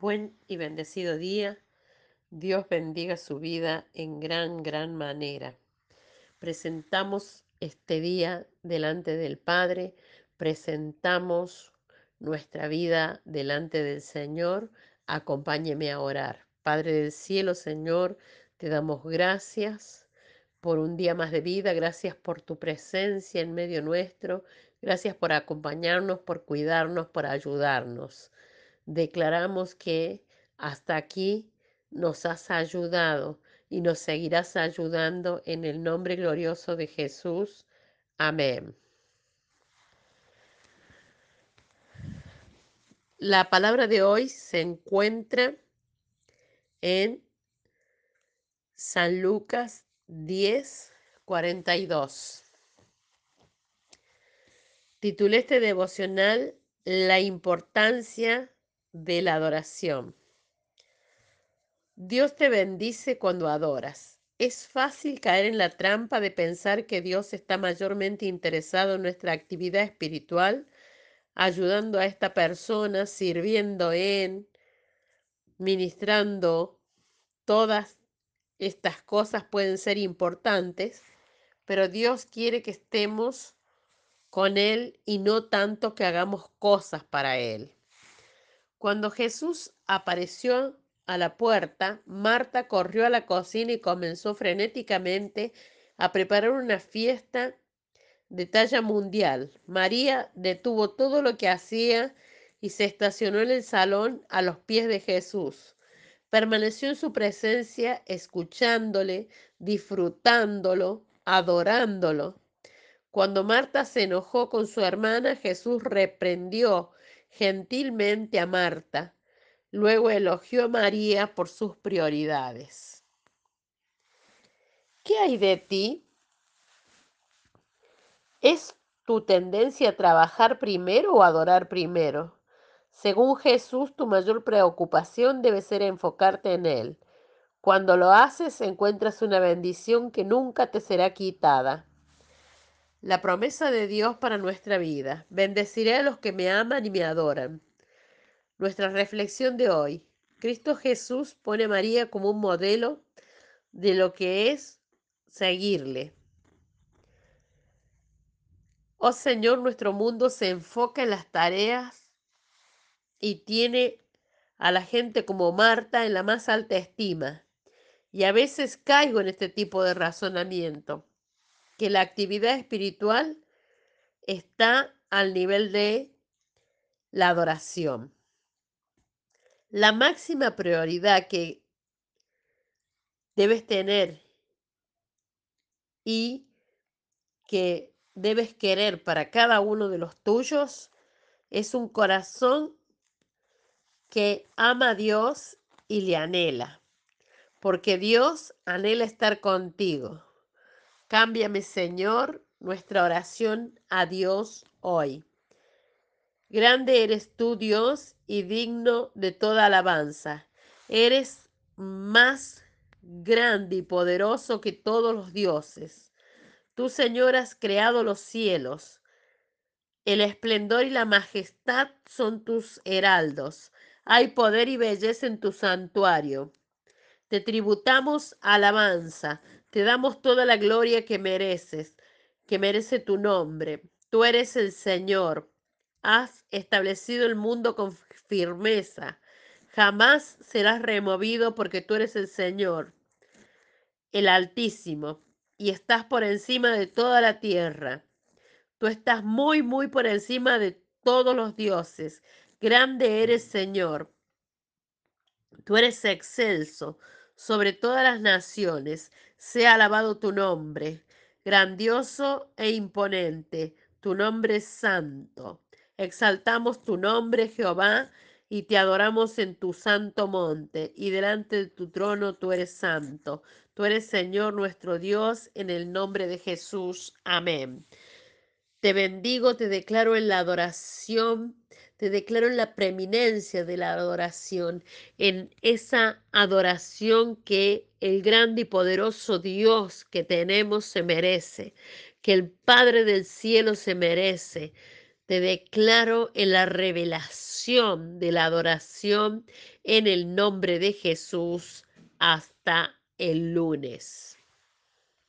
Buen y bendecido día. Dios bendiga su vida en gran, gran manera. Presentamos este día delante del Padre, presentamos nuestra vida delante del Señor. Acompáñeme a orar. Padre del cielo, Señor, te damos gracias por un día más de vida, gracias por tu presencia en medio nuestro, gracias por acompañarnos, por cuidarnos, por ayudarnos declaramos que hasta aquí nos has ayudado y nos seguirás ayudando en el nombre glorioso de Jesús. Amén. La palabra de hoy se encuentra en San Lucas 10, 42. Titulé este devocional La importancia de la adoración. Dios te bendice cuando adoras. Es fácil caer en la trampa de pensar que Dios está mayormente interesado en nuestra actividad espiritual, ayudando a esta persona, sirviendo en, ministrando. Todas estas cosas pueden ser importantes, pero Dios quiere que estemos con Él y no tanto que hagamos cosas para Él. Cuando Jesús apareció a la puerta, Marta corrió a la cocina y comenzó frenéticamente a preparar una fiesta de talla mundial. María detuvo todo lo que hacía y se estacionó en el salón a los pies de Jesús. Permaneció en su presencia, escuchándole, disfrutándolo, adorándolo. Cuando Marta se enojó con su hermana, Jesús reprendió gentilmente a Marta. Luego elogió a María por sus prioridades. ¿Qué hay de ti? ¿Es tu tendencia a trabajar primero o adorar primero? Según Jesús, tu mayor preocupación debe ser enfocarte en Él. Cuando lo haces, encuentras una bendición que nunca te será quitada. La promesa de Dios para nuestra vida. Bendeciré a los que me aman y me adoran. Nuestra reflexión de hoy. Cristo Jesús pone a María como un modelo de lo que es seguirle. Oh Señor, nuestro mundo se enfoca en las tareas y tiene a la gente como Marta en la más alta estima. Y a veces caigo en este tipo de razonamiento que la actividad espiritual está al nivel de la adoración. La máxima prioridad que debes tener y que debes querer para cada uno de los tuyos es un corazón que ama a Dios y le anhela, porque Dios anhela estar contigo. Cámbiame, Señor, nuestra oración a Dios hoy. Grande eres tú, Dios, y digno de toda alabanza. Eres más grande y poderoso que todos los dioses. Tú, Señor, has creado los cielos. El esplendor y la majestad son tus heraldos. Hay poder y belleza en tu santuario. Te tributamos alabanza. Te damos toda la gloria que mereces, que merece tu nombre. Tú eres el Señor. Has establecido el mundo con firmeza. Jamás serás removido porque tú eres el Señor, el Altísimo, y estás por encima de toda la tierra. Tú estás muy, muy por encima de todos los dioses. Grande eres, Señor. Tú eres excelso sobre todas las naciones. Sea alabado tu nombre, grandioso e imponente, tu nombre es santo. Exaltamos tu nombre, Jehová, y te adoramos en tu santo monte, y delante de tu trono tú eres santo. Tú eres Señor nuestro Dios, en el nombre de Jesús. Amén. Te bendigo, te declaro en la adoración te declaro la preeminencia de la adoración, en esa adoración que el grande y poderoso Dios que tenemos se merece, que el Padre del cielo se merece. Te declaro en la revelación de la adoración en el nombre de Jesús hasta el lunes.